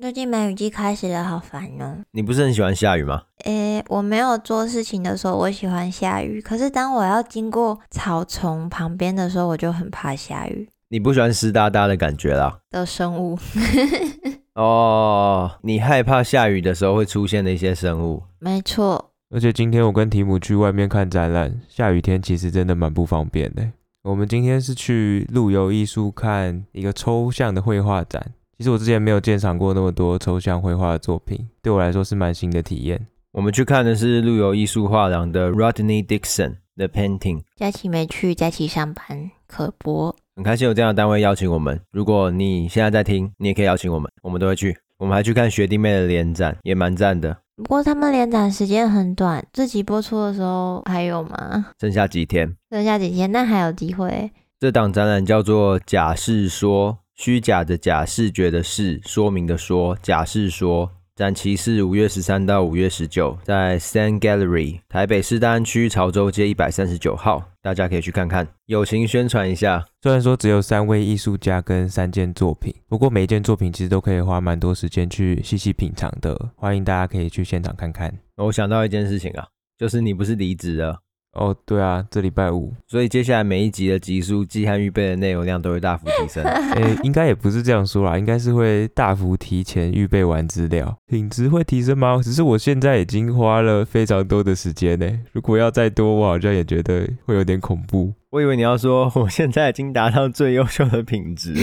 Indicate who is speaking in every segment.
Speaker 1: 最近梅雨季开始了，好烦哦。
Speaker 2: 你不是很喜欢下雨吗？
Speaker 1: 诶，我没有做事情的时候，我喜欢下雨。可是当我要经过草丛旁边的时候，我就很怕下雨。
Speaker 2: 你不喜欢湿哒哒的感觉啦？
Speaker 1: 的生物。
Speaker 2: 哦，你害怕下雨的时候会出现的一些生物。
Speaker 1: 没错。
Speaker 3: 而且今天我跟提姆去外面看展览，下雨天其实真的蛮不方便的。我们今天是去陆游艺术看一个抽象的绘画展。其实我之前没有鉴赏过那么多抽象绘画的作品，对我来说是蛮新的体验。
Speaker 2: 我们去看的是陆游艺术画廊的 Rodney Dixon 的 Painting。
Speaker 1: 佳琪没去，佳琪上班，可博。
Speaker 2: 很开心有这样的单位邀请我们。如果你现在在听，你也可以邀请我们，我们都会去。我们还去看学弟妹的联展，也蛮赞的。
Speaker 1: 不过他们联展时间很短，这集播出的时候还有吗？
Speaker 2: 剩下几天？
Speaker 1: 剩下几天？那还有机会。
Speaker 2: 这档展览叫做《假释说》。虚假的假，视觉的视，说明的说，假视说，展期是五月十三到五月十九，在 Stand Gallery，台北市大安区潮州街一百三十九号，大家可以去看看，友情宣传一下。
Speaker 3: 虽然说只有三位艺术家跟三件作品，不过每一件作品其实都可以花蛮多时间去细细品尝的，欢迎大家可以去现场看看。
Speaker 2: 我想到一件事情啊，就是你不是离职了。
Speaker 3: 哦，对啊，这礼拜五，
Speaker 2: 所以接下来每一集的集数，季汉预备的内容量都会大幅提升。
Speaker 3: 诶，应该也不是这样说啦，应该是会大幅提前预备完资料，品质会提升吗？只是我现在已经花了非常多的时间呢，如果要再多，我好像也觉得会有点恐怖。
Speaker 2: 我以为你要说我现在已经达到最优秀的品质，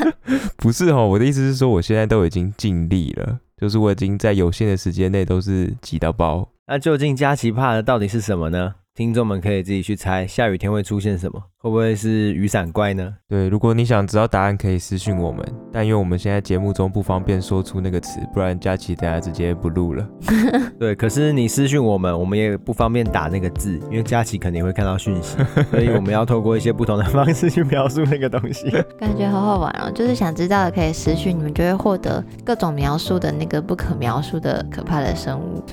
Speaker 3: 不是哦，我的意思是说我现在都已经尽力了，就是我已经在有限的时间内都是挤到爆。
Speaker 2: 那究竟佳琪怕的到底是什么呢？听众们可以自己去猜，下雨天会出现什么？会不会是雨伞怪呢？
Speaker 3: 对，如果你想知道答案，可以私信我们。但因为我们现在节目中不方便说出那个词，不然佳琪等下直接不录了。
Speaker 2: 对，可是你私信我们，我们也不方便打那个字，因为佳琪肯定会看到讯息，所以我们要透过一些不同的方式去描述那个东西。
Speaker 1: 感觉好好玩哦！就是想知道的可以私信，你们就会获得各种描述的那个不可描述的可怕的生物。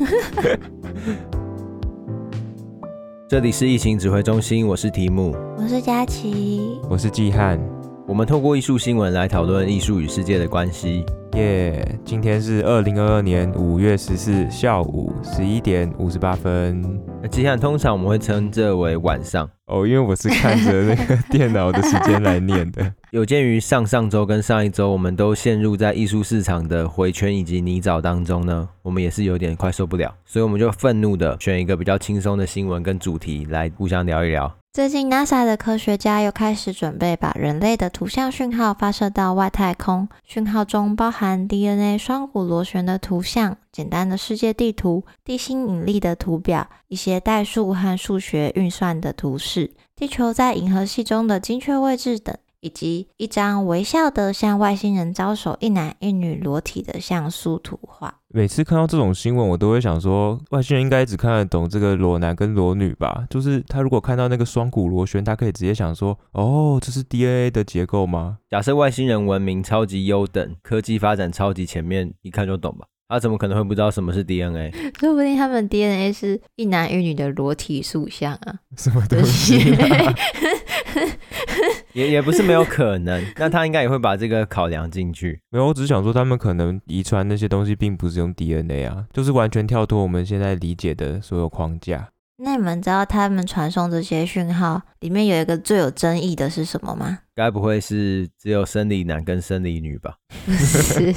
Speaker 2: 这里是疫情指挥中心，我是提姆，
Speaker 1: 我是佳琪，
Speaker 3: 我是季汉。
Speaker 2: 我们透过艺术新闻来讨论艺术与世界的关系。
Speaker 3: 耶，yeah, 今天是二零二二年五月十四下午十一点五十八分。
Speaker 2: 季汉，通常我们会称这为晚上
Speaker 3: 哦，因为我是看着那个 电脑的时间来念的。
Speaker 2: 有鉴于上上周跟上一周，我们都陷入在艺术市场的回圈以及泥沼当中呢，我们也是有点快受不了，所以我们就愤怒的选一个比较轻松的新闻跟主题来互相聊一聊。
Speaker 1: 最近，NASA 的科学家又开始准备把人类的图像讯号发射到外太空。讯号中包含 DNA 双股螺旋的图像、简单的世界地图、地心引力的图表、一些代数和数学运算的图示、地球在银河系中的精确位置等。以及一张微笑的向外星人招手，一男一女裸体的像素图画。
Speaker 3: 每次看到这种新闻，我都会想说，外星人应该只看得懂这个裸男跟裸女吧？就是他如果看到那个双股螺旋，他可以直接想说，哦，这是 DNA 的结构吗？
Speaker 2: 假设外星人文明超级优等，科技发展超级前面，一看就懂吧？他怎么可能会不知道什么是 DNA？
Speaker 1: 说不定他们 DNA 是一男一女的裸体塑像啊？
Speaker 3: 什么东西啊？
Speaker 2: 也也不是没有可能，那他应该也会把这个考量进去。
Speaker 3: 没有，我只是想说，他们可能遗传那些东西，并不是用 DNA 啊，就是完全跳脱我们现在理解的所有框架。
Speaker 1: 那你们知道他们传送这些讯号里面有一个最有争议的是什么吗？
Speaker 2: 该不会是只有生理男跟生理女吧？
Speaker 1: 是，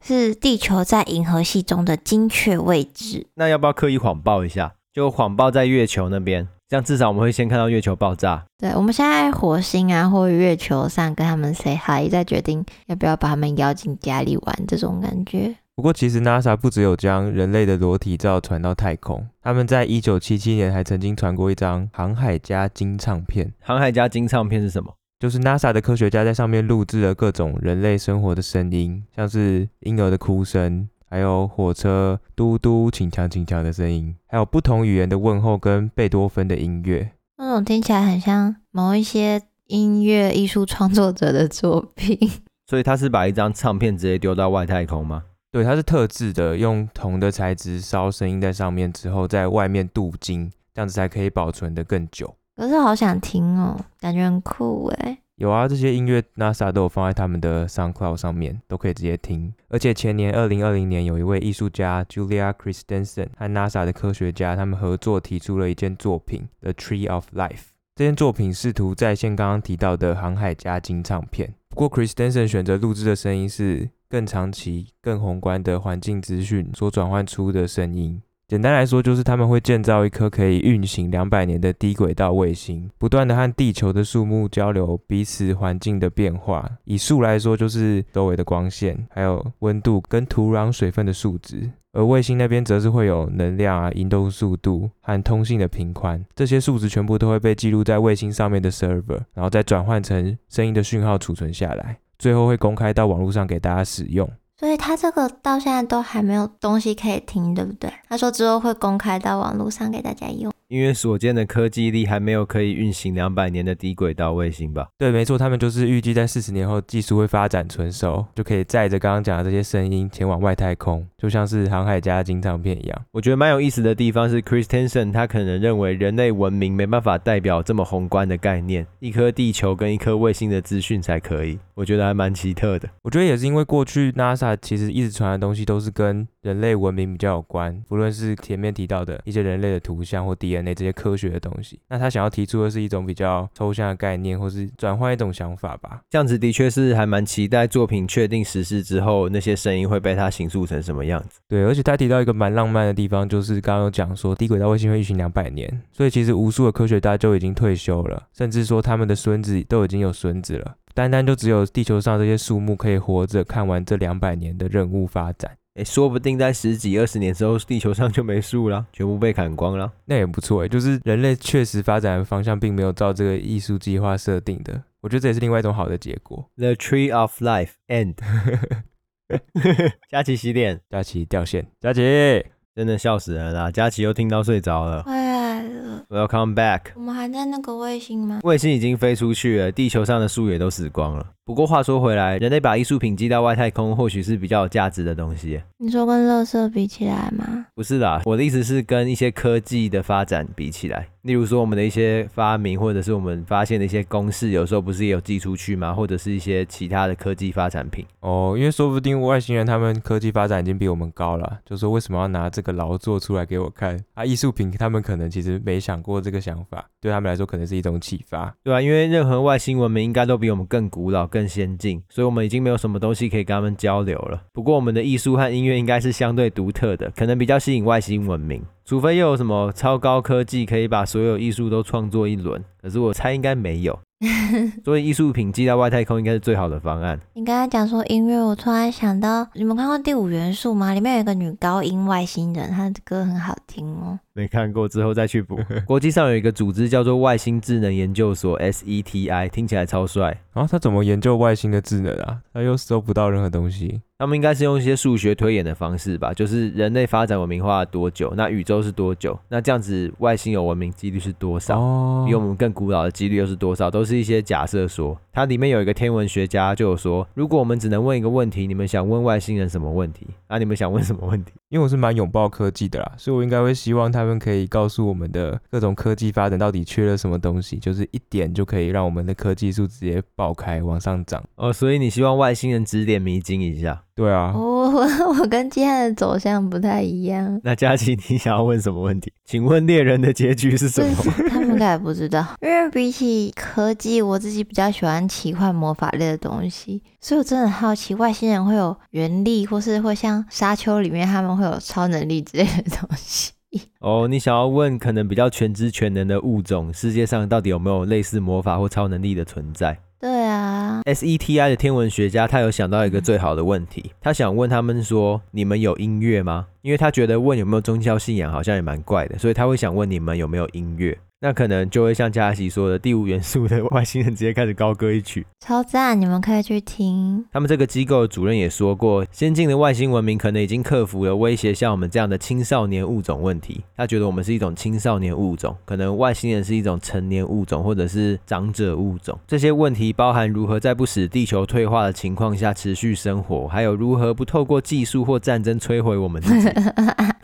Speaker 1: 是地球在银河系中的精确位置。
Speaker 2: 那要不要刻意谎报一下？就谎报在月球那边。这样至少我们会先看到月球爆炸。
Speaker 1: 对，我们现在火星啊或月球上跟他们 say hi，再决定要不要把他们邀进家里玩这种感觉。
Speaker 3: 不过其实 NASA 不只有将人类的裸体照传到太空，他们在一九七七年还曾经传过一张航海家金唱片。
Speaker 2: 航海家金唱片是什么？
Speaker 3: 就是 NASA 的科学家在上面录制了各种人类生活的声音，像是婴儿的哭声。还有火车嘟嘟、请强请强的声音，还有不同语言的问候跟贝多芬的音乐，
Speaker 1: 那种听起来很像某一些音乐艺术创作者的作品。
Speaker 2: 所以他是把一张唱片直接丢到外太空吗？
Speaker 3: 对，它是特制的，用铜的材质烧声音在上面之后，在外面镀金，这样子才可以保存得更久。
Speaker 1: 可是好想听哦，感觉很酷诶。
Speaker 3: 有啊，这些音乐 NASA 都有放在他们的 SoundCloud 上面，都可以直接听。而且前年二零二零年，有一位艺术家 Julia Christensen 和 NASA 的科学家他们合作提出了一件作品《The Tree of Life》。这件作品试图再现刚刚提到的航海家金唱片，不过 Christensen 选择录制的声音是更长期、更宏观的环境资讯所转换出的声音。简单来说，就是他们会建造一颗可以运行两百年的低轨道卫星，不断的和地球的树木交流彼此环境的变化。以树来说，就是周围的光线、还有温度跟土壤水分的数值；而卫星那边则是会有能量啊、移动速度和通信的频宽，这些数值全部都会被记录在卫星上面的 server，然后再转换成声音的讯号储存下来，最后会公开到网络上给大家使用。
Speaker 1: 所以他这个到现在都还没有东西可以听，对不对？他说之后会公开到网络上给大家用。
Speaker 2: 因为所见的科技力还没有可以运行两百年的低轨道卫星吧？
Speaker 3: 对，没错，他们就是预计在四十年后技术会发展成熟，就可以载着刚刚讲的这些声音前往外太空，就像是航海家金唱片一样。
Speaker 2: 我觉得蛮有意思的地方是，Christensen 他可能认为人类文明没办法代表这么宏观的概念，一颗地球跟一颗卫星的资讯才可以。我觉得还蛮奇特的。
Speaker 3: 我觉得也是因为过去 NASA 其实一直传的东西都是跟人类文明比较有关，不论是前面提到的一些人类的图像或 DNA 这些科学的东西，那他想要提出的是一种比较抽象的概念，或是转换一种想法吧。
Speaker 2: 这样子的确是还蛮期待作品确定实施之后，那些声音会被他形塑成什么样子。
Speaker 3: 对，而且他提到一个蛮浪漫的地方，就是刚刚有讲说低轨道卫星会运行两百年，所以其实无数的科学家就已经退休了，甚至说他们的孙子都已经有孙子了，单单就只有地球上这些树木可以活着看完这两百年的任务发展。
Speaker 2: 诶，说不定在十几二十年之后，地球上就没树了，全部被砍光了。
Speaker 3: 那也不错诶，就是人类确实发展的方向并没有照这个艺术计划设定的，我觉得这也是另外一种好的结果。
Speaker 2: The Tree of Life End。佳琪洗脸，
Speaker 3: 佳琪掉线，佳琪
Speaker 2: 真的笑死人了，佳琪又听到睡着了。
Speaker 1: 回来了
Speaker 2: ，Welcome back。
Speaker 1: 我们还在那个卫星吗？
Speaker 2: 卫星已经飞出去了，地球上的树也都死光了。不过话说回来，人类把艺术品寄到外太空，或许是比较有价值的东西。
Speaker 1: 你说跟垃圾比起来吗？
Speaker 2: 不是啦，我的意思是跟一些科技的发展比起来，例如说我们的一些发明，或者是我们发现的一些公式，有时候不是也有寄出去吗？或者是一些其他的科技发展品。
Speaker 3: 哦，因为说不定外星人他们科技发展已经比我们高了，就说为什么要拿这个劳作出来给我看啊？艺术品他们可能其实没想过这个想法，对他们来说可能是一种启发，
Speaker 2: 对啊，因为任何外星文明应该都比我们更古老、更先进。所以，我们已经没有什么东西可以跟他们交流了。不过，我们的艺术和音乐应该是相对独特的，可能比较吸引外星文明。除非又有什么超高科技可以把所有艺术都创作一轮，可是我猜应该没有。所以艺术品寄到外太空应该是最好的方案。
Speaker 1: 你刚才讲说音乐，我突然想到，你们看过《第五元素》吗？里面有一个女高音外星人，她的歌很好听哦。
Speaker 2: 没看过，之后再去补。国际上有一个组织叫做外星智能研究所 （SETI），听起来超帅。
Speaker 3: 然啊，他怎么研究外星的智能啊？他又搜不到任何东西。
Speaker 2: 他们应该是用一些数学推演的方式吧？就是人类发展文明化了多久？那宇宙是多久？那这样子外星有文明几率是多少？哦，比我们更古老的几率又是多少？都是一些假设说。它里面有一个天文学家就有说，如果我们只能问一个问题，你们想问外星人什么问题？那你们想问什么问题？
Speaker 3: 因为我是蛮拥抱科技的啦，所以我应该会希望他们可以告诉我们的各种科技发展到底缺了什么东西，就是一点就可以让我们的科技树直接爆开往上涨。
Speaker 2: 哦，所以你希望外星人指点迷津一下？
Speaker 3: 对啊，
Speaker 1: 我我 我跟今天的走向不太一样。
Speaker 2: 那佳琪，你想要问什么问题？请问猎人的结局是什么？
Speaker 1: 他们应该也不知道，因为比起科技，我自己比较喜欢奇幻魔法类的东西，所以我真的很好奇，外星人会有原力，或是会像沙丘里面他们会有超能力之类的东西。
Speaker 2: 哦，你想要问可能比较全知全能的物种，世界上到底有没有类似魔法或超能力的存在？
Speaker 1: 对啊
Speaker 2: ，SETI 的天文学家他有想到一个最好的问题，他想问他们说：你们有音乐吗？因为他觉得问有没有宗教信仰好像也蛮怪的，所以他会想问你们有没有音乐。那可能就会像佳琪说的，第五元素的外星人直接开始高歌一曲，
Speaker 1: 超赞！你们可以去听。
Speaker 2: 他们这个机构的主任也说过，先进的外星文明可能已经克服了威胁像我们这样的青少年物种问题。他觉得我们是一种青少年物种，可能外星人是一种成年物种，或者是长者物种。这些问题包含如何在不使地球退化的情况下持续生活，还有如何不透过技术或战争摧毁我们自己。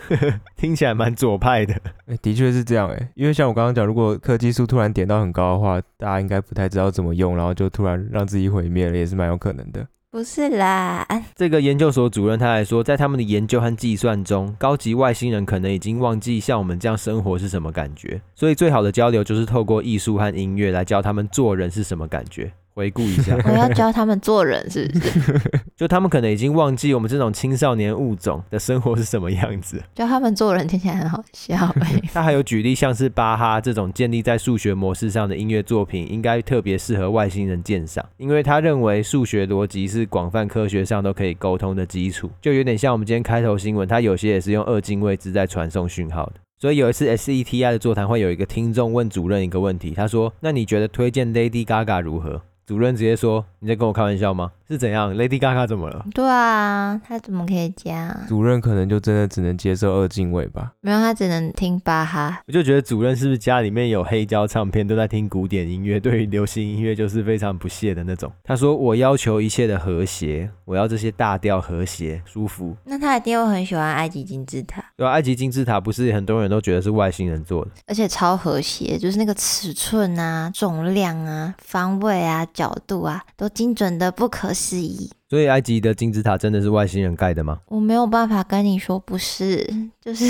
Speaker 2: 听起来蛮左派的。
Speaker 3: 的确是这样哎，因为像我刚刚讲，如果科技树突然点到很高的话，大家应该不太知道怎么用，然后就突然让自己毁灭了，也是蛮有可能的。
Speaker 1: 不是啦，
Speaker 2: 这个研究所主任他还说，在他们的研究和计算中，高级外星人可能已经忘记像我们这样生活是什么感觉，所以最好的交流就是透过艺术和音乐来教他们做人是什么感觉。回顾一下，
Speaker 1: 我要教他们做人，是不是？
Speaker 2: 就他们可能已经忘记我们这种青少年物种的生活是什么样子。
Speaker 1: 教他们做人听起来很好笑欸。
Speaker 2: 他还有举例，像是巴哈这种建立在数学模式上的音乐作品，应该特别适合外星人鉴赏，因为他认为数学逻辑是广泛科学上都可以沟通的基础，就有点像我们今天开头新闻，他有些也是用二进位制在传送讯号的。所以有一次 SETI 的座谈会，有一个听众问主任一个问题，他说：“那你觉得推荐 Lady Gaga 如何？”主任直接说：“你在跟我开玩笑吗？是怎样？Lady Gaga 怎么了？”
Speaker 1: 对啊，他怎么可以这样？
Speaker 3: 主任可能就真的只能接受二进位吧？
Speaker 1: 没有，他只能听巴哈。
Speaker 2: 我就觉得主任是不是家里面有黑胶唱片，都在听古典音乐，对于流行音乐就是非常不屑的那种。他说：“我要求一切的和谐，我要这些大调和谐、舒服。”
Speaker 1: 那他一定会很喜欢埃及金字塔。
Speaker 2: 对啊，埃及金字塔不是很多人都觉得是外星人做的，
Speaker 1: 而且超和谐，就是那个尺寸啊、重量啊、方位啊。角度啊，都精准的不可思议。
Speaker 2: 所以埃及的金字塔真的是外星人盖的吗？
Speaker 1: 我没有办法跟你说不是，就是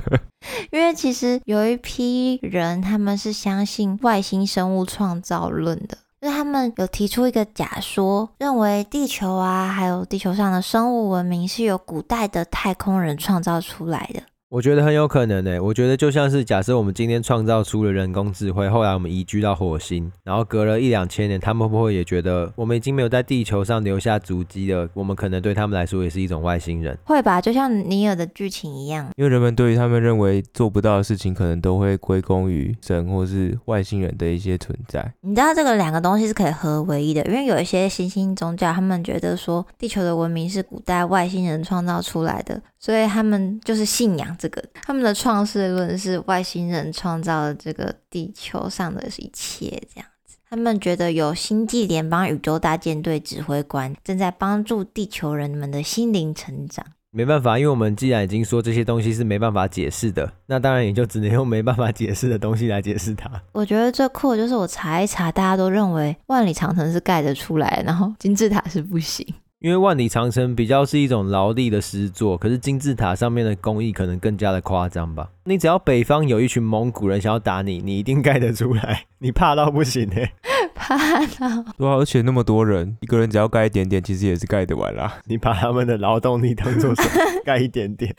Speaker 1: 因为其实有一批人他们是相信外星生物创造论的，就是他们有提出一个假说，认为地球啊，还有地球上的生物文明是由古代的太空人创造出来的。
Speaker 2: 我觉得很有可能诶，我觉得就像是假设我们今天创造出了人工智慧，后来我们移居到火星，然后隔了一两千年，他们会不会也觉得我们已经没有在地球上留下足迹了？我们可能对他们来说也是一种外星人，
Speaker 1: 会吧？就像尼尔的剧情一样，
Speaker 3: 因为人们对于他们认为做不到的事情，可能都会归功于神或是外星人的一些存在。
Speaker 1: 你知道这个两个东西是可以合为一的，因为有一些新兴宗教，他们觉得说地球的文明是古代外星人创造出来的，所以他们就是信仰这个，他们的创世论是外星人创造了这个地球上的一切，这样子。他们觉得有星际联邦宇宙大舰队指挥官正在帮助地球人们的心灵成长。
Speaker 2: 没办法，因为我们既然已经说这些东西是没办法解释的，那当然也就只能用没办法解释的东西来解释它。
Speaker 1: 我觉得最酷的就是我查一查，大家都认为万里长城是盖得出来，然后金字塔是不行。
Speaker 2: 因为万里长城比较是一种劳力的诗作，可是金字塔上面的工艺可能更加的夸张吧。你只要北方有一群蒙古人想要打你，你一定盖得出来，你怕到不行哎，
Speaker 1: 怕到。
Speaker 3: 对啊，而且那么多人，一个人只要盖一点点，其实也是盖得完啦。
Speaker 2: 你把他们的劳动力当做什么？盖一点点，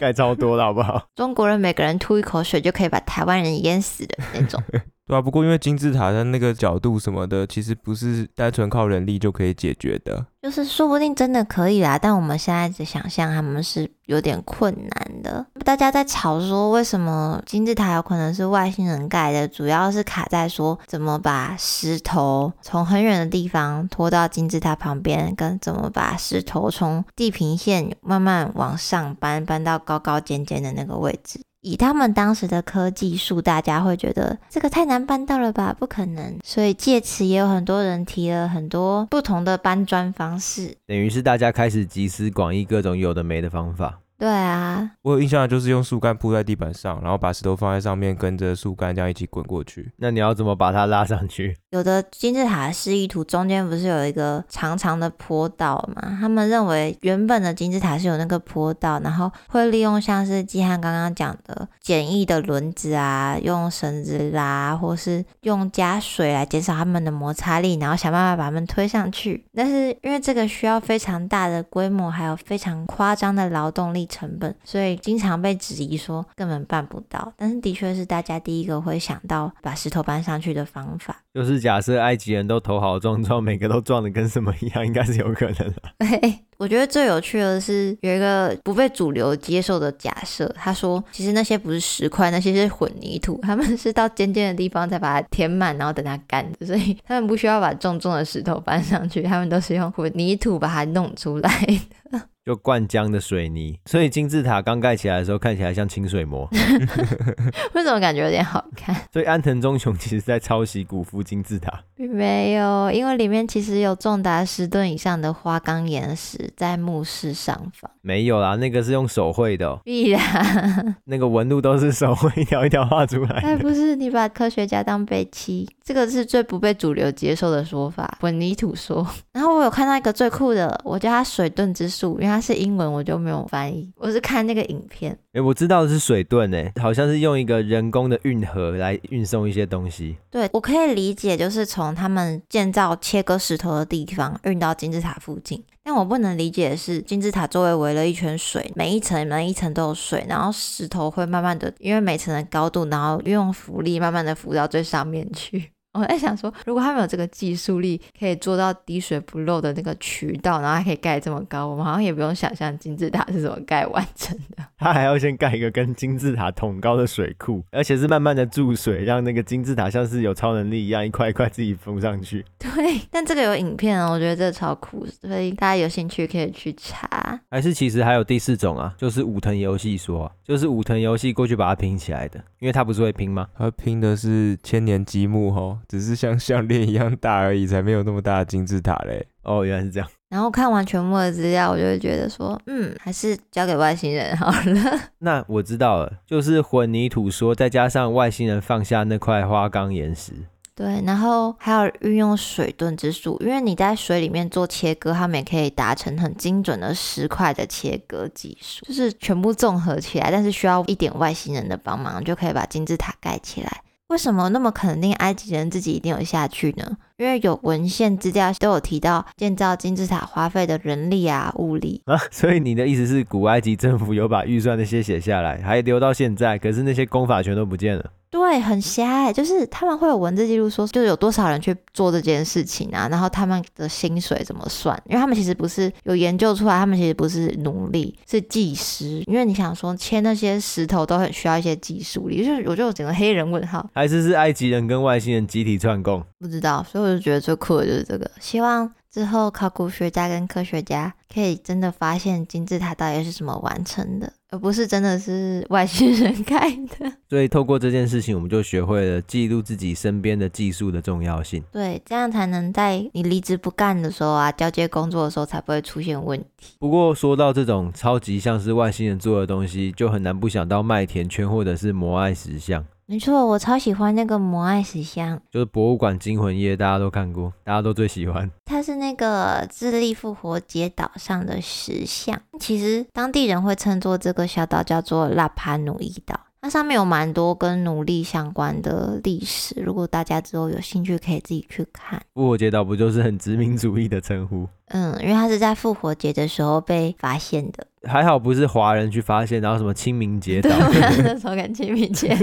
Speaker 2: 盖超多了好不好？
Speaker 1: 中国人每个人吐一口水就可以把台湾人淹死的那种。
Speaker 3: 对啊，不过因为金字塔的那个角度什么的，其实不是单纯靠人力就可以解决的。
Speaker 1: 就是说不定真的可以啦，但我们现在只想象他们是有点困难的。大家在吵说为什么金字塔有可能是外星人盖的，主要是卡在说怎么把石头从很远的地方拖到金字塔旁边，跟怎么把石头从地平线慢慢往上搬，搬到高高尖尖的那个位置。以他们当时的科技术，大家会觉得这个太难搬到了吧？不可能。所以借此也有很多人提了很多不同的搬砖方式，
Speaker 2: 等于是大家开始集思广益各种有的没的方法。
Speaker 1: 对啊，
Speaker 3: 我有印象的就是用树干铺在地板上，然后把石头放在上面，跟着树干这样一起滚过去。
Speaker 2: 那你要怎么把它拉上去？
Speaker 1: 有的金字塔的示意图中间不是有一个长长的坡道吗？他们认为原本的金字塔是有那个坡道，然后会利用像是季汉刚刚讲的简易的轮子啊，用绳子拉，或是用加水来减少他们的摩擦力，然后想办法把他们推上去。但是因为这个需要非常大的规模，还有非常夸张的劳动力。成本，所以经常被质疑说根本办不到。但是的确是大家第一个会想到把石头搬上去的方法。
Speaker 2: 就是假设埃及人都头好壮壮，每个都壮的跟什么一样，应该是有可能的。
Speaker 1: 对，我觉得最有趣的是有一个不被主流接受的假设，他说其实那些不是石块，那些是混凝土，他们是到尖尖的地方再把它填满，然后等它干，所以他们不需要把重重的石头搬上去，他们都是用混凝土把它弄出来的。
Speaker 2: 就灌浆的水泥，所以金字塔刚盖起来的时候看起来像清水模。
Speaker 1: 为什么感觉有点好看？
Speaker 2: 所以安藤忠雄其实在抄袭古夫金字塔，
Speaker 1: 并没有，因为里面其实有重达十吨以上的花岗岩石在墓室上方。
Speaker 2: 没有啦，那个是用手绘的、喔。
Speaker 1: 必然，
Speaker 2: 那个纹路都是手绘一条一条画出来的。
Speaker 1: 哎，不是，你把科学家当备妻，这个是最不被主流接受的说法。混凝土说。然后我有看到一个最酷的，我叫它水遁之术，因为它是英文，我就没有翻译。我是看那个影片。
Speaker 2: 哎，我知道的是水遁，哎，好像是用一个人工的运河来运送一些东西。
Speaker 1: 对，我可以理解，就是从他们建造切割石头的地方运到金字塔附近。但我不能理解的是，金字塔周围围了一圈水，每一层每一层都有水，然后石头会慢慢的，因为每层的高度，然后用浮力慢慢的浮到最上面去。我在想说，如果他们有这个技术力，可以做到滴水不漏的那个渠道，然后还可以盖这么高，我们好像也不用想象金字塔是怎么盖完成的。
Speaker 2: 他还要先盖一个跟金字塔同高的水库，而且是慢慢的注水，让那个金字塔像是有超能力一样，一块一块自己封上去。
Speaker 1: 对，但这个有影片哦，我觉得这个超酷，所以大家有兴趣可以去查。
Speaker 2: 还是其实还有第四种啊，就是武藤游戏说，就是武藤游戏过去把它拼起来的，因为他不是会拼吗？
Speaker 3: 他拼的是千年积木吼，只是像项链一样大而已，才没有那么大的金字塔嘞。
Speaker 2: 哦，原来是这样。
Speaker 1: 然后看完全部的资料，我就会觉得说，嗯，还是交给外星人好了。
Speaker 2: 那我知道了，就是混凝土说，再加上外星人放下那块花岗岩石。
Speaker 1: 对，然后还有运用水遁之术，因为你在水里面做切割，他们也可以达成很精准的石块的切割技术，就是全部综合起来，但是需要一点外星人的帮忙，就可以把金字塔盖起来。为什么那么肯定埃及人自己一定有下去呢？因为有文献资料都有提到建造金字塔花费的人力啊、物力
Speaker 2: 啊，所以你的意思是古埃及政府有把预算那些写下来，还留到现在，可是那些功法全都不见了。
Speaker 1: 对，很瞎哎，就是他们会有文字记录说，就是有多少人去做这件事情啊，然后他们的薪水怎么算？因为他们其实不是有研究出来，他们其实不是奴隶，是技师。因为你想说切那些石头都很需要一些技术力，就是我就整个黑人问号，
Speaker 2: 还是是埃及人跟外星人集体串供？
Speaker 1: 不知道，所以我就觉得最酷的就是这个，希望。之后，考古学家跟科学家可以真的发现金字塔到底是怎么完成的，而不是真的是外星人 盖的。
Speaker 2: 所以，透过这件事情，我们就学会了记录自己身边的技术的重要性。
Speaker 1: 对，这样才能在你离职不干的时候啊，交接工作的时候才不会出现问题。
Speaker 2: 不过，说到这种超级像是外星人做的东西，就很难不想到麦田圈或者是摩艾石像。
Speaker 1: 没错，我超喜欢那个摩爱石像，
Speaker 2: 就是博物馆惊魂夜，大家都看过，大家都最喜欢。
Speaker 1: 它是那个智利复活节岛上的石像，其实当地人会称作这个小岛叫做拉帕努伊岛。那上面有蛮多跟奴隶相关的历史，如果大家之后有兴趣，可以自己去看。
Speaker 2: 复活节岛不就是很殖民主义的称呼？
Speaker 1: 嗯，因为它是在复活节的时候被发现的。
Speaker 2: 还好不是华人去发现，然后什么清明节岛，
Speaker 1: 对，那时候跟清明节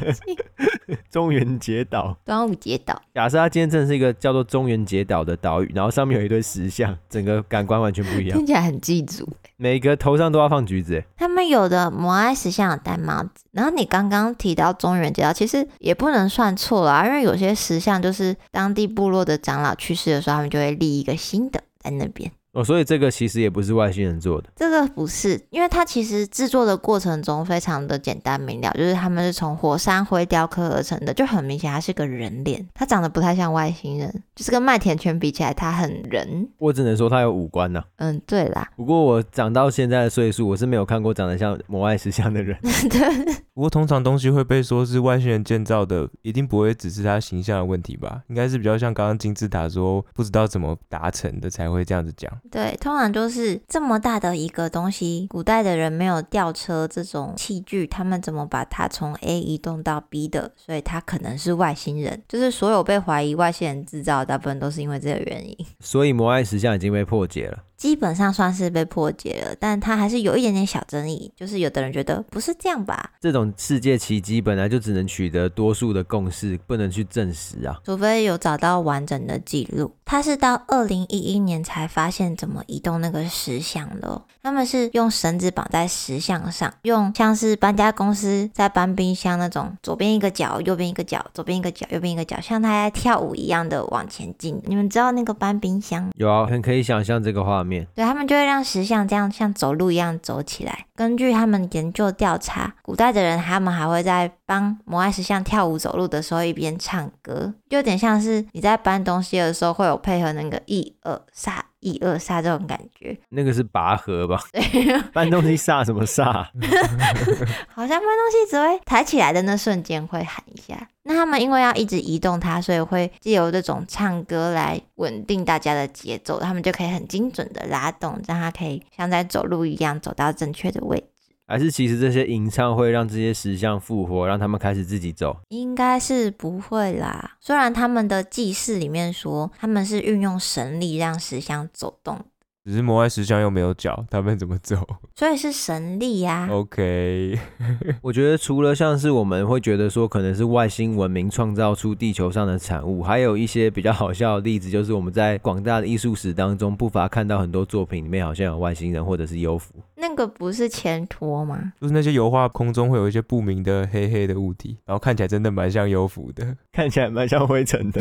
Speaker 2: 中元节岛、
Speaker 1: 端午节岛。
Speaker 2: 假设它今天真的是一个叫做中元节岛的岛屿，然后上面有一堆石像，整个感官完全不一样，
Speaker 1: 听起来很祭祖。
Speaker 2: 每个头上都要放橘子。
Speaker 1: 他们有的摩艾石像有戴帽子，然后你刚刚提到中原街道，其实也不能算错啦，因为有些石像就是当地部落的长老去世的时候，他们就会立一个新的在那边。
Speaker 2: 哦，所以这个其实也不是外星人做的。
Speaker 1: 这个不是，因为它其实制作的过程中非常的简单明了，就是他们是从火山灰雕刻而成的，就很明显它是个人脸，它长得不太像外星人，就是跟麦田圈比起来，它很人。
Speaker 2: 我只能说它有五官呐、啊。
Speaker 1: 嗯，对啦。
Speaker 2: 不过我长到现在的岁数，我是没有看过长得像摩艾石像的人。
Speaker 1: 对。
Speaker 3: 不过通常东西会被说是外星人建造的，一定不会只是它形象的问题吧？应该是比较像刚刚金字塔说不知道怎么达成的才会这样子讲。
Speaker 1: 对，通常就是这么大的一个东西，古代的人没有吊车这种器具，他们怎么把它从 A 移动到 B 的？所以它可能是外星人。就是所有被怀疑外星人制造，大部分都是因为这个原因。
Speaker 2: 所以摩艾石像已经被破解了。
Speaker 1: 基本上算是被破解了，但它还是有一点点小争议，就是有的人觉得不是这样吧？
Speaker 2: 这种世界奇迹本来就只能取得多数的共识，不能去证实啊，
Speaker 1: 除非有找到完整的记录。他是到二零一一年才发现怎么移动那个石像的哦。他们是用绳子绑在石像上，用像是搬家公司在搬冰箱那种，左边一个脚，右边一个脚，左边一个脚，右边一个脚，像他在跳舞一样的往前进。你们知道那个搬冰箱？
Speaker 2: 有啊，很可以想象这个画
Speaker 1: 对，他们就会让石像这样像走路一样走起来。根据他们研究调查，古代的人他们还会在帮摩艾石像跳舞走路的时候一边唱歌，就有点像是你在搬东西的时候会有配合那个一二三一二煞这种感觉。
Speaker 2: 那个是拔河吧？
Speaker 1: 对，
Speaker 2: 搬东西煞什么煞？
Speaker 1: 好像搬东西只会抬起来的那瞬间会喊一下。那他们因为要一直移动它，所以会借由这种唱歌来稳定大家的节奏，他们就可以很精准的拉动，让它可以像在走路一样走到正确的位置。
Speaker 2: 还是其实这些吟唱会让这些石像复活，让他们开始自己走？
Speaker 1: 应该是不会啦。虽然他们的祭祀里面说他们是运用神力让石像走动。
Speaker 3: 只是摩艾石像又没有脚，他们怎么走？
Speaker 1: 所以是神力呀、啊。
Speaker 3: OK，
Speaker 2: 我觉得除了像是我们会觉得说可能是外星文明创造出地球上的产物，还有一些比较好笑的例子，就是我们在广大的艺术史当中不乏看到很多作品里面好像有外星人或者是幽浮。
Speaker 1: 那个不是前托吗？
Speaker 3: 就是那些油画空中会有一些不明的黑黑的物体，然后看起来真的蛮像幽浮的，
Speaker 2: 看起来蛮像灰尘的。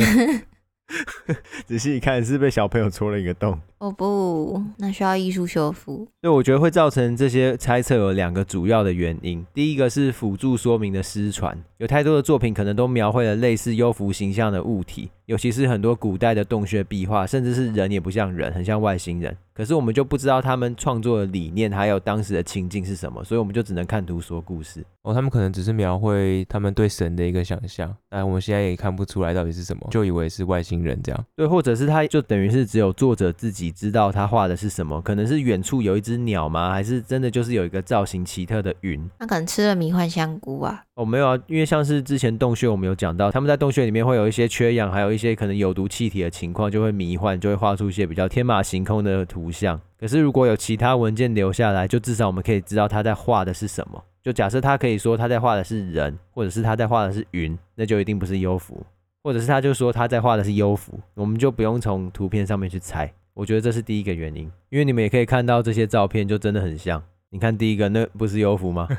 Speaker 2: 仔细一看，是被小朋友戳了一个洞。
Speaker 1: 哦不，那需要艺术修复。
Speaker 2: 所以我觉得会造成这些猜测有两个主要的原因。第一个是辅助说明的失传，有太多的作品可能都描绘了类似幽浮形象的物体，尤其是很多古代的洞穴壁画，甚至是人也不像人，很像外星人。可是我们就不知道他们创作的理念还有当时的情境是什么，所以我们就只能看图说故事。
Speaker 3: 哦，他们可能只是描绘他们对神的一个想象，但我们现在也看不出来到底是什么，就以为是外星人这样。
Speaker 2: 对，或者是他就等于是只有作者自己知道他画的是什么，可能是远处有一只鸟吗？还是真的就是有一个造型奇特的云？
Speaker 1: 他可能吃了迷幻香菇啊。
Speaker 2: 哦，没有啊，因为像是之前洞穴我们有讲到，他们在洞穴里面会有一些缺氧，还有一些可能有毒气体的情况，就会迷幻，就会画出一些比较天马行空的图像。可是如果有其他文件留下来，就至少我们可以知道他在画的是什么。就假设他可以说他在画的是人，或者是他在画的是云，那就一定不是幽浮；或者是他就说他在画的是幽浮，我们就不用从图片上面去猜。我觉得这是第一个原因，因为你们也可以看到这些照片，就真的很像。你看第一个，那不是幽浮吗？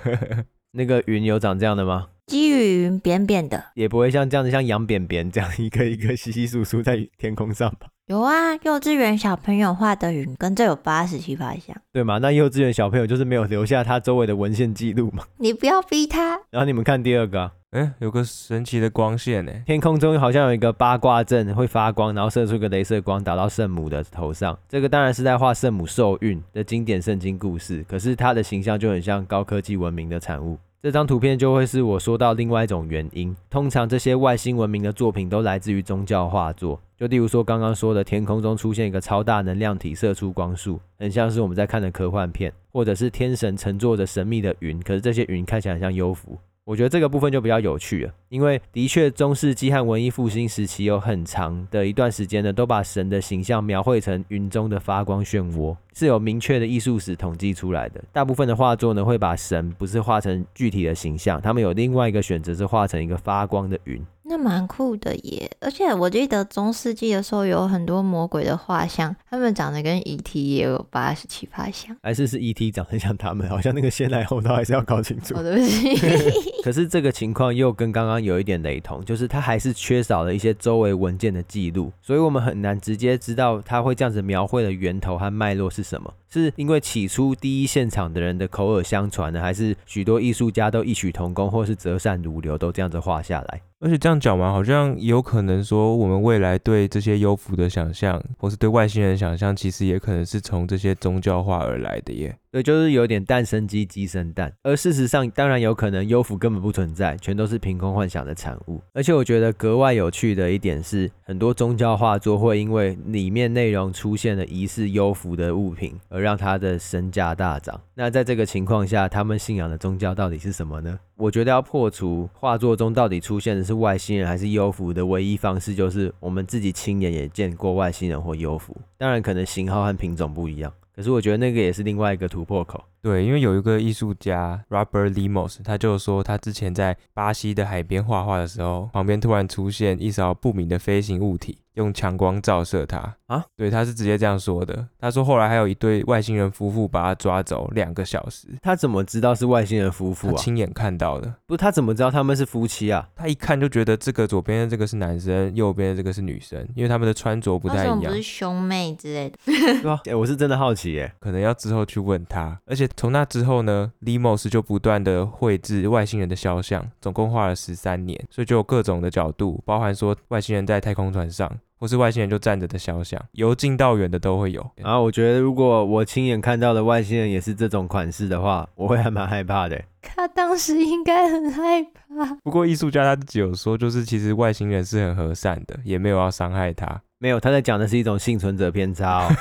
Speaker 2: 那个云有长这样的吗？
Speaker 1: 积雨云扁扁的，
Speaker 2: 也不会像这样子像羊扁扁这样一个一个稀稀疏疏在天空上吧？
Speaker 1: 有啊，幼稚园小朋友画的云跟这有八十七八像，
Speaker 2: 对吗？那幼稚园小朋友就是没有留下他周围的文献记录嘛？
Speaker 1: 你不要逼他。
Speaker 2: 然后你们看第二个、啊，
Speaker 3: 哎，有个神奇的光线呢，
Speaker 2: 天空中好像有一个八卦阵会发光，然后射出一个镭射光打到圣母的头上。这个当然是在画圣母受孕的经典圣经故事，可是它的形象就很像高科技文明的产物。这张图片就会是我说到另外一种原因。通常这些外星文明的作品都来自于宗教画作，就例如说刚刚说的天空中出现一个超大能量体射出光束，很像是我们在看的科幻片，或者是天神乘坐着神秘的云，可是这些云看起来很像幽浮。我觉得这个部分就比较有趣了，因为的确中世纪和文艺复兴时期有很长的一段时间呢，都把神的形象描绘成云中的发光漩涡，是有明确的艺术史统计出来的。大部分的画作呢，会把神不是画成具体的形象，他们有另外一个选择是画成一个发光的云。
Speaker 1: 那蛮酷的耶，而且我记得中世纪的时候有很多魔鬼的画像，他们长得跟 E.T. 也有八十七八像，
Speaker 2: 还是是 E.T. 长得像他们？好像那个先来后到还是要搞清楚。
Speaker 1: 哦，对不起。
Speaker 2: 可是这个情况又跟刚刚有一点雷同，就是他还是缺少了一些周围文件的记录，所以我们很难直接知道他会这样子描绘的源头和脉络是什么。是因为起初第一现场的人的口耳相传呢，还是许多艺术家都异曲同工，或是择善如流，都这样子画下来？
Speaker 3: 而且这样讲完，好像有可能说，我们未来对这些幽浮的想象，或是对外星人想象，其实也可能是从这些宗教化而来的耶。
Speaker 2: 对，就是有点蛋生鸡，鸡生蛋。而事实上，当然有可能幽浮根本不存在，全都是凭空幻想的产物。而且我觉得格外有趣的一点是，很多宗教画作会因为里面内容出现了疑似幽浮的物品，而让它的身价大涨。那在这个情况下，他们信仰的宗教到底是什么呢？我觉得要破除画作中到底出现的是外星人还是幽浮的唯一方式，就是我们自己亲眼也见过外星人或幽浮。当然，可能型号和品种不一样。可是我觉得那个也是另外一个突破口。
Speaker 3: 对，因为有一个艺术家 Robert Limos，他就说他之前在巴西的海边画画的时候，旁边突然出现一艘不明的飞行物体，用强光照射他。啊，对，他是直接这样说的。他说后来还有一对外星人夫妇把他抓走两个小时。
Speaker 2: 他怎么知道是外星人夫妇啊？
Speaker 3: 亲眼看到的。
Speaker 2: 不是，他怎么知道他们是夫妻啊？
Speaker 3: 他一看就觉得这个左边的这个是男生，右边的这个是女生，因为他们的穿着不太一样。
Speaker 1: 不是兄妹之类的，
Speaker 2: 对吧？哎，我是真的好奇耶，
Speaker 3: 可能要之后去问他。而且从那之后呢，Limos 就不断的绘制外星人的肖像，总共画了十三年，所以就有各种的角度，包含说外星人在太空船上。或是外星人就站着的肖像，由近到远的都会有。
Speaker 2: 然后我觉得，如果我亲眼看到的外星人也是这种款式的话，我会还蛮害怕的。
Speaker 1: 他当时应该很害怕。
Speaker 3: 不过艺术家他自己有说，就是其实外星人是很和善的，也没有要伤害他。
Speaker 2: 没有，他在讲的是一种幸存者偏差哦，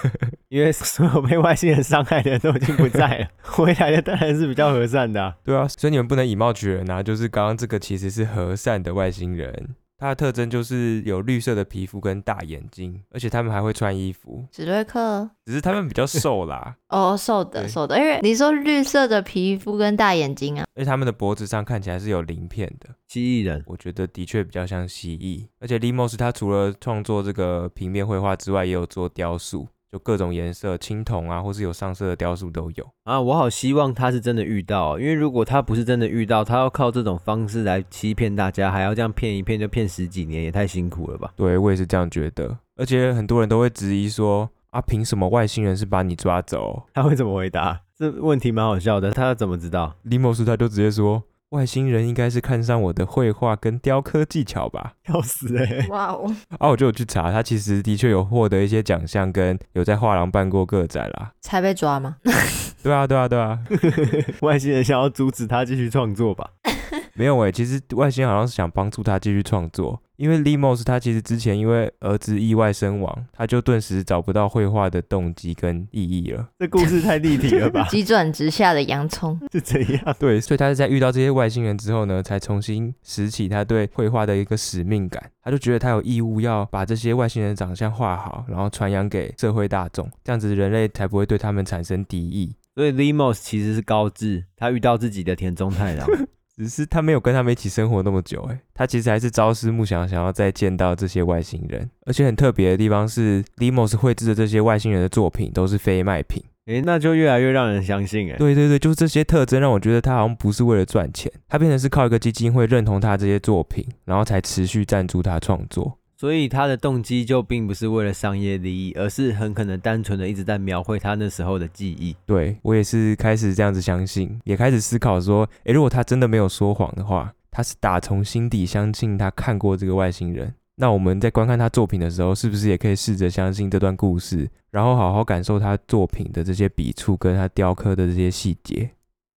Speaker 2: 因为所有被外星人伤害的人都已经不在了，回来的当然是比较和善的啊。
Speaker 3: 对啊，所以你们不能以貌取人啊。就是刚刚这个其实是和善的外星人。它的特征就是有绿色的皮肤跟大眼睛，而且他们还会穿衣服。
Speaker 1: 史瑞克，
Speaker 3: 只是他们比较瘦啦。
Speaker 1: 哦，瘦的，瘦的。因为你说绿色的皮肤跟大眼睛啊，
Speaker 3: 而且他们的脖子上看起来是有鳞片的。
Speaker 2: 蜥蜴人，
Speaker 3: 我觉得的确比较像蜥蜴。而且 Limos 他除了创作这个平面绘画之外，也有做雕塑。就各种颜色，青铜啊，或是有上色的雕塑都有
Speaker 2: 啊。我好希望他是真的遇到，因为如果他不是真的遇到，他要靠这种方式来欺骗大家，还要这样骗一骗就骗十几年，也太辛苦了吧？
Speaker 3: 对，我也是这样觉得。而且很多人都会质疑说啊，凭什么外星人是把你抓走？
Speaker 2: 他会怎么回答？这问题蛮好笑的。他怎么知道
Speaker 3: ？Limos 他就直接说。外星人应该是看上我的绘画跟雕刻技巧吧？
Speaker 2: 要死哎、欸！
Speaker 1: 哇哦！
Speaker 3: 啊，我就有去查，他其实的确有获得一些奖项，跟有在画廊办过个展啦。
Speaker 1: 才被抓吗？
Speaker 3: 对啊，对啊，对啊！
Speaker 2: 外星人想要阻止他继续创作吧？
Speaker 3: 没有哎、欸，其实外星人好像是想帮助他继续创作。因为 Limos 他其实之前因为儿子意外身亡，他就顿时找不到绘画的动机跟意义了。
Speaker 2: 这故事太立体了吧？
Speaker 1: 急转直下的洋葱
Speaker 2: 是怎样？
Speaker 3: 对，所以他是在遇到这些外星人之后呢，才重新拾起他对绘画的一个使命感。他就觉得他有义务要把这些外星人的长相画好，然后传扬给社会大众，这样子人类才不会对他们产生敌意。
Speaker 2: 所以 Limos 其实是高智，他遇到自己的田中太郎。
Speaker 3: 只是他没有跟他们一起生活那么久，诶，他其实还是朝思暮想，想要再见到这些外星人。而且很特别的地方是，Limos 绘制的这些外星人的作品都是非卖品，
Speaker 2: 诶，那就越来越让人相信，诶，
Speaker 3: 对对对，就是这些特征让我觉得他好像不是为了赚钱，他变成是靠一个基金会认同他这些作品，然后才持续赞助他创作。
Speaker 2: 所以他的动机就并不是为了商业利益，而是很可能单纯的一直在描绘他那时候的记忆。
Speaker 3: 对，我也是开始这样子相信，也开始思考说，诶，如果他真的没有说谎的话，他是打从心底相信他看过这个外星人，那我们在观看他作品的时候，是不是也可以试着相信这段故事，然后好好感受他作品的这些笔触跟他雕刻的这些细节？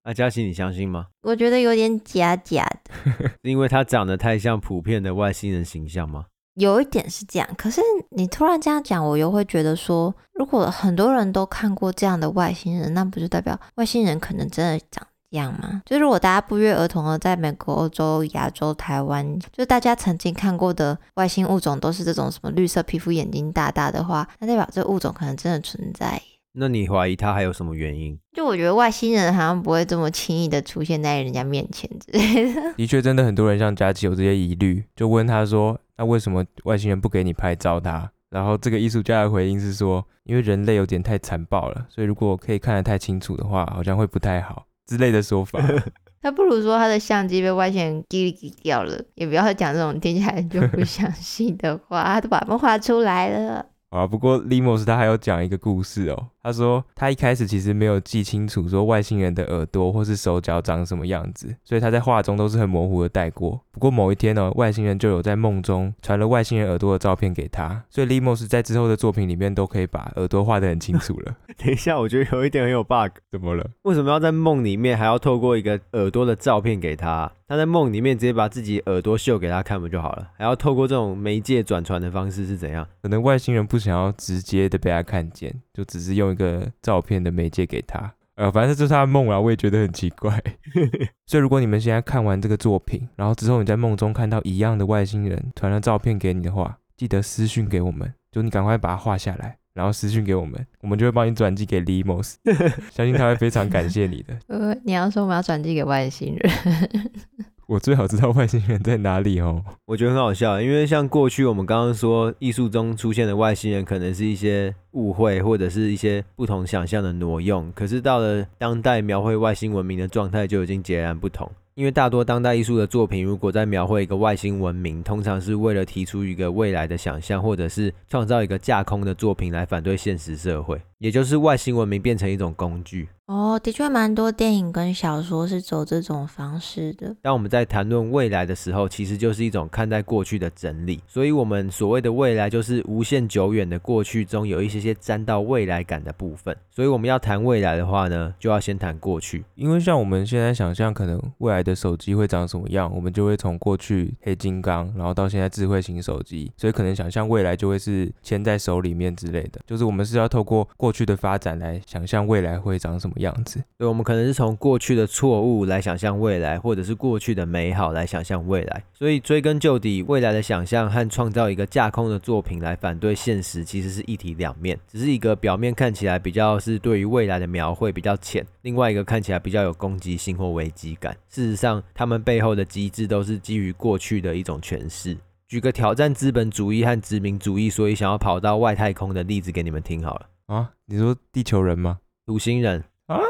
Speaker 2: 那嘉琪，你相信吗？
Speaker 1: 我觉得有点假假的，
Speaker 2: 是因为他长得太像普遍的外星人形象吗？
Speaker 1: 有一点是这样，可是你突然这样讲，我又会觉得说，如果很多人都看过这样的外星人，那不就代表外星人可能真的长这样吗？就如果大家不约而同的在美国、欧洲、亚洲、台湾，就大家曾经看过的外星物种都是这种什么绿色皮肤、眼睛大大的话，那代表这物种可能真的存在。
Speaker 2: 那你怀疑它还有什么原因？
Speaker 1: 就我觉得外星人好像不会这么轻易的出现在人家面前之类的。
Speaker 3: 的确，真的很多人像佳琪有这些疑虑，就问他说：“那为什么外星人不给你拍照他？”然后这个艺术家的回应是说：“因为人类有点太残暴了，所以如果可以看得太清楚的话，好像会不太好之类的说法。”
Speaker 1: 那不如说他的相机被外星人给给掉了，也不要讲这种听起来就不相信的话，他都把他们画出来了。
Speaker 3: 啊，不过 Limos 他还有讲一个故事哦。他说他一开始其实没有记清楚说外星人的耳朵或是手脚长什么样子，所以他在画中都是很模糊的带过。不过某一天呢，外星人就有在梦中传了外星人耳朵的照片给他，所以 Limos 在之后的作品里面都可以把耳朵画得很清楚了。
Speaker 2: 等一下，我觉得有一点很有 bug，
Speaker 3: 怎么了？
Speaker 2: 为什么要在梦里面还要透过一个耳朵的照片给他？他在梦里面直接把自己耳朵秀给他看不就好了？还要透过这种媒介转传的方式是怎样？
Speaker 3: 可能外星人不想要直接的被他看见，就只是用一个照片的媒介给他。呃，反正这是他的梦啦，我也觉得很奇怪。所以如果你们现在看完这个作品，然后之后你在梦中看到一样的外星人传了照片给你的话，记得私讯给我们，就你赶快把它画下来。然后私讯给我们，我们就会帮你转寄给 Limos，相信他会非常感谢你的。
Speaker 1: 呃，你要说我们要转寄给外星人，
Speaker 3: 我最好知道外星人在哪里哦。
Speaker 2: 我觉得很好笑，因为像过去我们刚刚说艺术中出现的外星人，可能是一些误会或者是一些不同想象的挪用，可是到了当代描绘外星文明的状态就已经截然不同。因为大多当代艺术的作品，如果在描绘一个外星文明，通常是为了提出一个未来的想象，或者是创造一个架空的作品来反对现实社会。也就是外星文明变成一种工具。
Speaker 1: 哦，的确蛮多电影跟小说是走这种方式的。
Speaker 2: 当我们在谈论未来的时候，其实就是一种看待过去的整理。所以，我们所谓的未来，就是无限久远的过去中有一些些沾到未来感的部分。所以，我们要谈未来的话呢，就要先谈过去。
Speaker 3: 因为像我们现在想象可能未来的手机会长什么样，我们就会从过去黑金刚，然后到现在智慧型手机，所以可能想象未来就会是牵在手里面之类的。就是我们是要透过过过去的发展来想象未来会长什么样子。
Speaker 2: 对，我们可能是从过去的错误来想象未来，或者是过去的美好来想象未来。所以追根究底，未来的想象和创造一个架空的作品来反对现实，其实是一体两面。只是一个表面看起来比较是对于未来的描绘比较浅，另外一个看起来比较有攻击性或危机感。事实上，他们背后的机制都是基于过去的一种诠释。举个挑战资本主义和殖民主义，所以想要跑到外太空的例子给你们听好了。
Speaker 3: 啊，你说地球人吗？
Speaker 2: 土星人啊？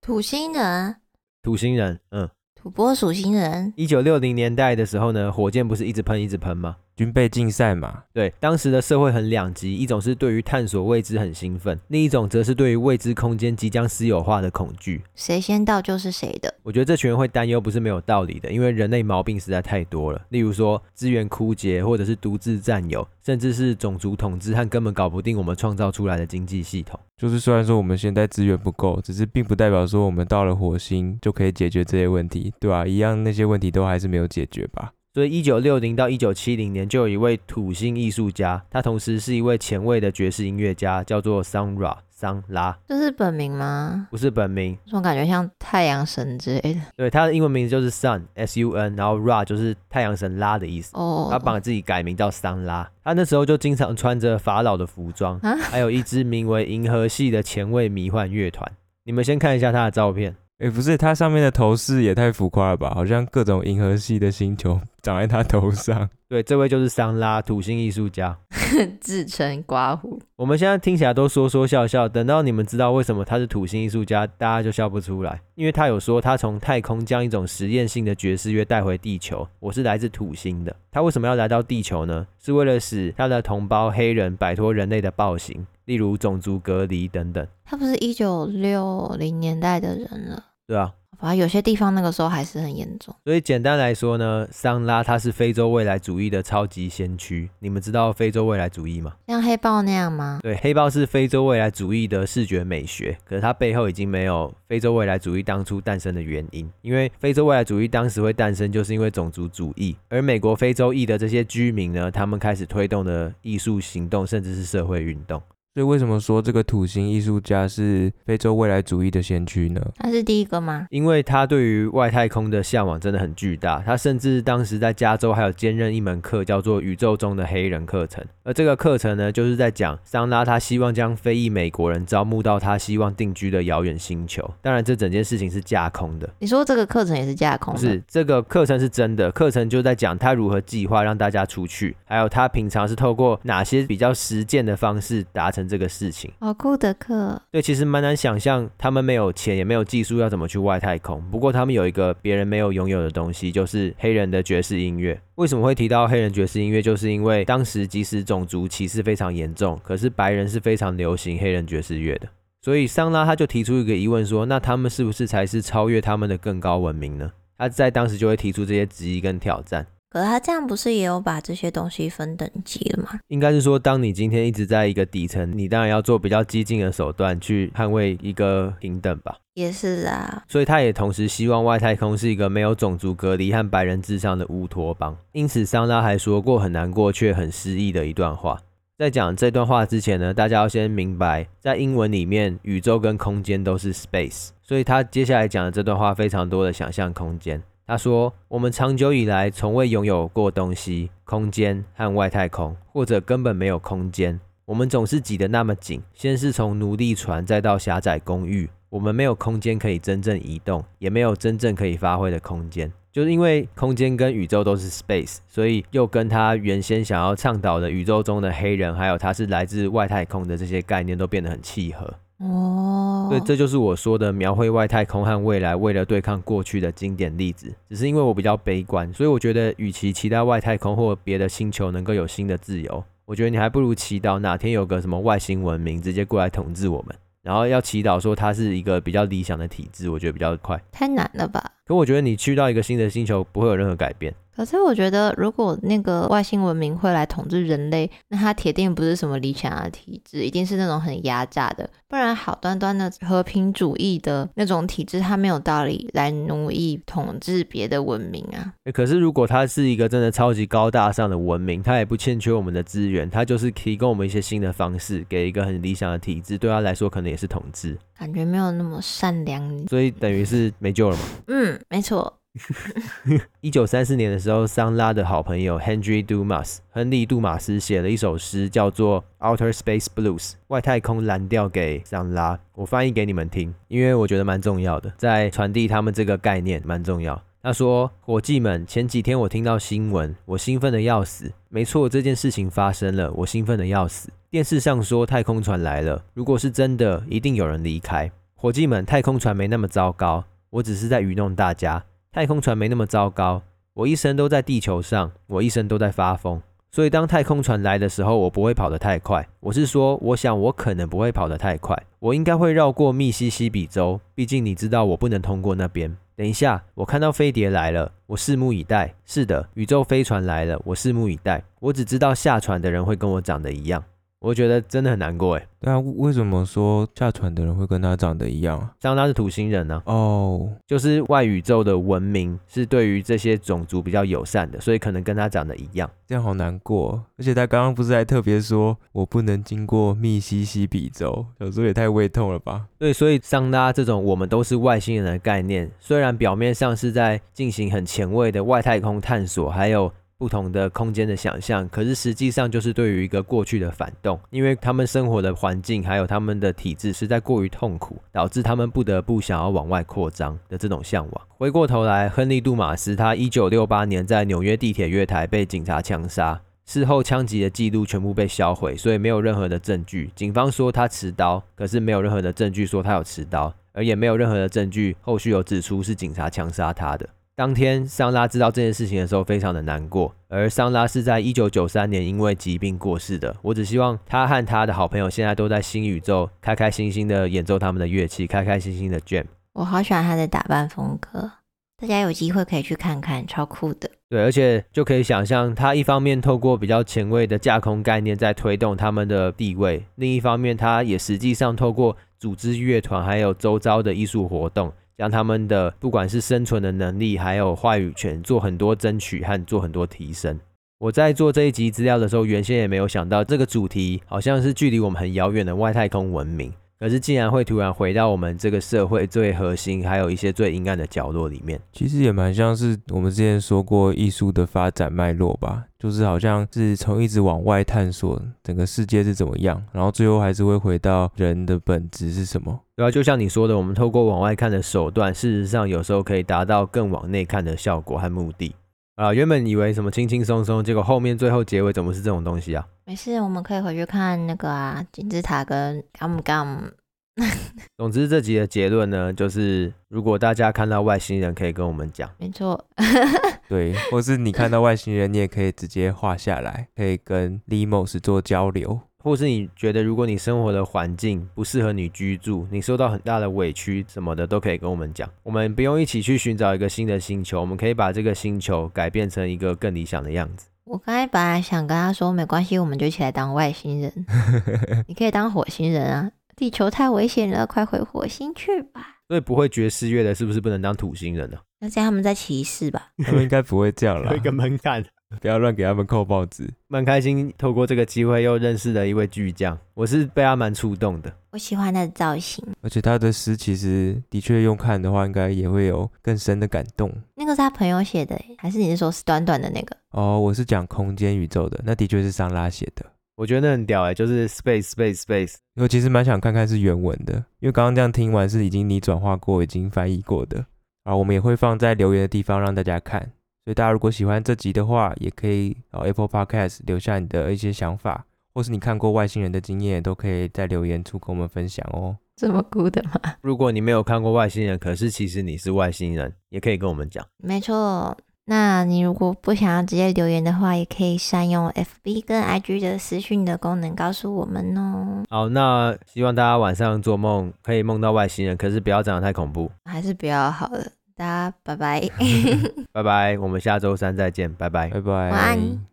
Speaker 1: 土星人，
Speaker 2: 土星人，嗯，
Speaker 1: 土拨鼠星人。
Speaker 2: 一九六零年代的时候呢，火箭不是一直喷一直喷吗？
Speaker 3: 军备竞赛嘛，
Speaker 2: 对，当时的社会很两极，一种是对于探索未知很兴奋，另一种则是对于未知空间即将私有化的恐惧。
Speaker 1: 谁先到就是谁的。
Speaker 2: 我觉得这群人会担忧不是没有道理的，因为人类毛病实在太多了，例如说资源枯竭，或者是独自占有，甚至是种族统治和根本搞不定我们创造出来的经济系统。
Speaker 3: 就是虽然说我们现在资源不够，只是并不代表说我们到了火星就可以解决这些问题，对吧？一样那些问题都还是没有解决吧。
Speaker 2: 所以，一九六零到一九七零年，就有一位土星艺术家，他同时是一位前卫的爵士音乐家，叫做 Sun Ra 桑拉。
Speaker 1: 这是本名吗？
Speaker 2: 不是本名，
Speaker 1: 这种感觉像太阳神之类的。
Speaker 2: 对，他的英文名字就是 Sun S U N，然后 Ra 就是太阳神拉的意思。哦。他把自己改名叫桑拉。他那时候就经常穿着法老的服装，啊、还有一支名为银河系的前卫迷幻乐团。你们先看一下他的照片。
Speaker 3: 哎，不是，它上面的头饰也太浮夸了吧？好像各种银河系的星球 长在他头上。
Speaker 2: 对，这位就是桑拉，土星艺术家，
Speaker 1: 自称刮胡。
Speaker 2: 我们现在听起来都说说笑笑，等到你们知道为什么他是土星艺术家，大家就笑不出来，因为他有说他从太空将一种实验性的爵士乐带回地球。我是来自土星的，他为什么要来到地球呢？是为了使他的同胞黑人摆脱人类的暴行，例如种族隔离等等。
Speaker 1: 他不是一九六零年代的人了。
Speaker 2: 对啊，
Speaker 1: 反正有些地方那个时候还是很严重。
Speaker 2: 所以简单来说呢，桑拉他是非洲未来主义的超级先驱。你们知道非洲未来主义吗？
Speaker 1: 像黑豹那样吗？
Speaker 2: 对，黑豹是非洲未来主义的视觉美学，可是它背后已经没有非洲未来主义当初诞生的原因。因为非洲未来主义当时会诞生，就是因为种族主义。而美国非洲裔的这些居民呢，他们开始推动的艺术行动，甚至是社会运动。
Speaker 3: 所以为什么说这个土星艺术家是非洲未来主义的先驱呢？
Speaker 1: 他是第一个吗？
Speaker 2: 因为他对于外太空的向往真的很巨大，他甚至当时在加州还有兼任一门课，叫做《宇宙中的黑人》课程。而这个课程呢，就是在讲桑拉他希望将非裔美国人招募到他希望定居的遥远星球。当然，这整件事情是架空的。
Speaker 1: 你说这个课程也是架空的？
Speaker 2: 不是，这个课程是真的。课程就在讲他如何计划让大家出去，还有他平常是透过哪些比较实践的方式达成这个事情。
Speaker 1: 好酷的课。
Speaker 2: 对，其实蛮难想象他们没有钱也没有技术要怎么去外太空。不过他们有一个别人没有拥有的东西，就是黑人的爵士音乐。为什么会提到黑人爵士音乐？就是因为当时即使种族歧视非常严重，可是白人是非常流行黑人爵士乐的。所以桑拉他就提出一个疑问说：那他们是不是才是超越他们的更高文明呢？他在当时就会提出这些质疑跟挑战。
Speaker 1: 可是他这样不是也有把这些东西分等级了吗？
Speaker 2: 应该是说，当你今天一直在一个底层，你当然要做比较激进的手段去捍卫一个平等吧。
Speaker 1: 也是啊，
Speaker 2: 所以他也同时希望外太空是一个没有种族隔离和白人至上的乌托邦。因此，桑拉还说过很难过却很诗意的一段话。在讲这段话之前呢，大家要先明白，在英文里面，宇宙跟空间都是 space，所以他接下来讲的这段话非常多的想象空间。他说：“我们长久以来从未拥有过东西，空间和外太空，或者根本没有空间。我们总是挤得那么紧，先是从奴隶船，再到狭窄公寓。我们没有空间可以真正移动，也没有真正可以发挥的空间。就是因为空间跟宇宙都是 space，所以又跟他原先想要倡导的宇宙中的黑人，还有他是来自外太空的这些概念，都变得很契合。”哦，对，这就是我说的描绘外太空和未来为了对抗过去的经典例子。只是因为我比较悲观，所以我觉得与其期待外太空或别的星球能够有新的自由，我觉得你还不如祈祷哪天有个什么外星文明直接过来统治我们。然后要祈祷说它是一个比较理想的体制，我觉得比较快。
Speaker 1: 太难了吧？
Speaker 2: 可我觉得你去到一个新的星球不会有任何改变。
Speaker 1: 可是我觉得，如果那个外星文明会来统治人类，那它铁定不是什么理想的体制，一定是那种很压榨的。不然，好端端的和平主义的那种体制，它没有道理来奴役统治别的文明啊。
Speaker 2: 可是，如果它是一个真的超级高大上的文明，它也不欠缺我们的资源，它就是提供我们一些新的方式，给一个很理想的体制，对它来说可能也是统治。
Speaker 1: 感觉没有那么善良，
Speaker 2: 所以等于是没救了嘛？
Speaker 1: 嗯，没错。
Speaker 2: 一九三四年的时候，桑拉的好朋友 Henry Dumas 亨利·杜马斯写了一首诗，叫做《Outer Space Blues》外太空蓝调给桑拉。我翻译给你们听，因为我觉得蛮重要的，在传递他们这个概念蛮重要。他说：“伙计们，前几天我听到新闻，我兴奋得要死。没错，这件事情发生了，我兴奋得要死。电视上说太空船来了，如果是真的，一定有人离开。伙计们，太空船没那么糟糕，我只是在愚弄大家。”太空船没那么糟糕，我一生都在地球上，我一生都在发疯，所以当太空船来的时候，我不会跑得太快。我是说，我想我可能不会跑得太快，我应该会绕过密西西比州，毕竟你知道我不能通过那边。等一下，我看到飞碟来了，我拭目以待。是的，宇宙飞船来了，我拭目以待。我只知道下船的人会跟我长得一样。我觉得真的很难过哎。
Speaker 3: 对啊，为什么说下船的人会跟他长得一样啊？
Speaker 2: 像他是土星人呢？
Speaker 3: 哦，
Speaker 2: 就是外宇宙的文明是对于这些种族比较友善的，所以可能跟他长得一样。
Speaker 3: 这样好难过。而且他刚刚不是还特别说我不能经过密西西比州，有时候也太胃痛了吧？
Speaker 2: 对，所以桑拉这种我们都是外星人的概念，虽然表面上是在进行很前卫的外太空探索，还有。不同的空间的想象，可是实际上就是对于一个过去的反动，因为他们生活的环境还有他们的体制实在过于痛苦，导致他们不得不想要往外扩张的这种向往。回过头来，亨利·杜马斯他一九六八年在纽约地铁月台被警察枪杀，事后枪击的记录全部被销毁，所以没有任何的证据。警方说他持刀，可是没有任何的证据说他有持刀，而也没有任何的证据后续有指出是警察枪杀他的。当天，桑拉知道这件事情的时候，非常的难过。而桑拉是在一九九三年因为疾病过世的。我只希望他和他的好朋友现在都在新宇宙，开开心心的演奏他们的乐器，开开心心的 jam。
Speaker 1: 我好喜欢他的打扮风格，大家有机会可以去看看，超酷的。
Speaker 2: 对，而且就可以想象，他一方面透过比较前卫的架空概念在推动他们的地位，另一方面，他也实际上透过组织乐团还有周遭的艺术活动。让他们的不管是生存的能力，还有话语权，做很多争取和做很多提升。我在做这一集资料的时候，原先也没有想到这个主题好像是距离我们很遥远的外太空文明，可是竟然会突然回到我们这个社会最核心，还有一些最阴暗的角落里面。
Speaker 3: 其实也蛮像是我们之前说过艺术的发展脉络吧。就是好像是从一直往外探索整个世界是怎么样，然后最后还是会回到人的本质是什么。
Speaker 2: 对啊，就像你说的，我们透过往外看的手段，事实上有时候可以达到更往内看的效果和目的。啊，原本以为什么轻轻松松，结果后面最后结尾怎么是这种东西啊？
Speaker 1: 没事，我们可以回去看那个啊，金字塔跟 Gum Gum。
Speaker 2: 总之，这集的结论呢，就是如果大家看到外星人，可以跟我们讲。
Speaker 1: 没错，
Speaker 3: 对，或是你看到外星人，你也可以直接画下来，可以跟 Limos 做交流。
Speaker 2: 或是你觉得，如果你生活的环境不适合你居住，你受到很大的委屈什么的，都可以跟我们讲。我们不用一起去寻找一个新的星球，我们可以把这个星球改变成一个更理想的样子。
Speaker 1: 我刚才本来想跟他说，没关系，我们就一起来当外星人。你可以当火星人啊。地球太危险了，快回火星去吧。
Speaker 2: 所以不会爵士乐的，是不是不能当土星人呢？
Speaker 1: 那这样他们在歧视吧？
Speaker 3: 他们应该不会这样了。
Speaker 2: 有一个门槛，
Speaker 3: 不要乱给他们扣帽子。
Speaker 2: 蛮开心，透过这个机会又认识了一位巨匠，我是被他蛮触动的。
Speaker 1: 我喜欢他的造型，
Speaker 3: 而且他的诗其实的确用看的话，应该也会有更深的感动。
Speaker 1: 那个是他朋友写的，还是你是说是短短的那个？
Speaker 3: 哦，我是讲空间宇宙的，那的确是桑拉写的。
Speaker 2: 我觉得那很屌哎，就是 space space space。
Speaker 3: 我其实蛮想看看是原文的，因为刚刚这样听完是已经你转化过、已经翻译过的。啊，我们也会放在留言的地方让大家看。所以大家如果喜欢这集的话，也可以哦，apple Podcast 留下你的一些想法，或是你看过外星人的经验，都可以在留言处跟我们分享哦。
Speaker 1: 这么酷的吗？
Speaker 2: 如果你没有看过外星人，可是其实你是外星人，也可以跟我们讲。
Speaker 1: 没错，那你如果不想要直接留言的话，也可以善用 FB 跟 IG 的私讯的功能告诉我们哦。
Speaker 2: 好，那希望大家晚上做梦可以梦到外星人，可是不要长得太恐怖，
Speaker 1: 还是不要好了。大家拜拜，
Speaker 2: 拜拜，我们下周三再见，拜拜，
Speaker 3: 拜拜，
Speaker 1: 晚安。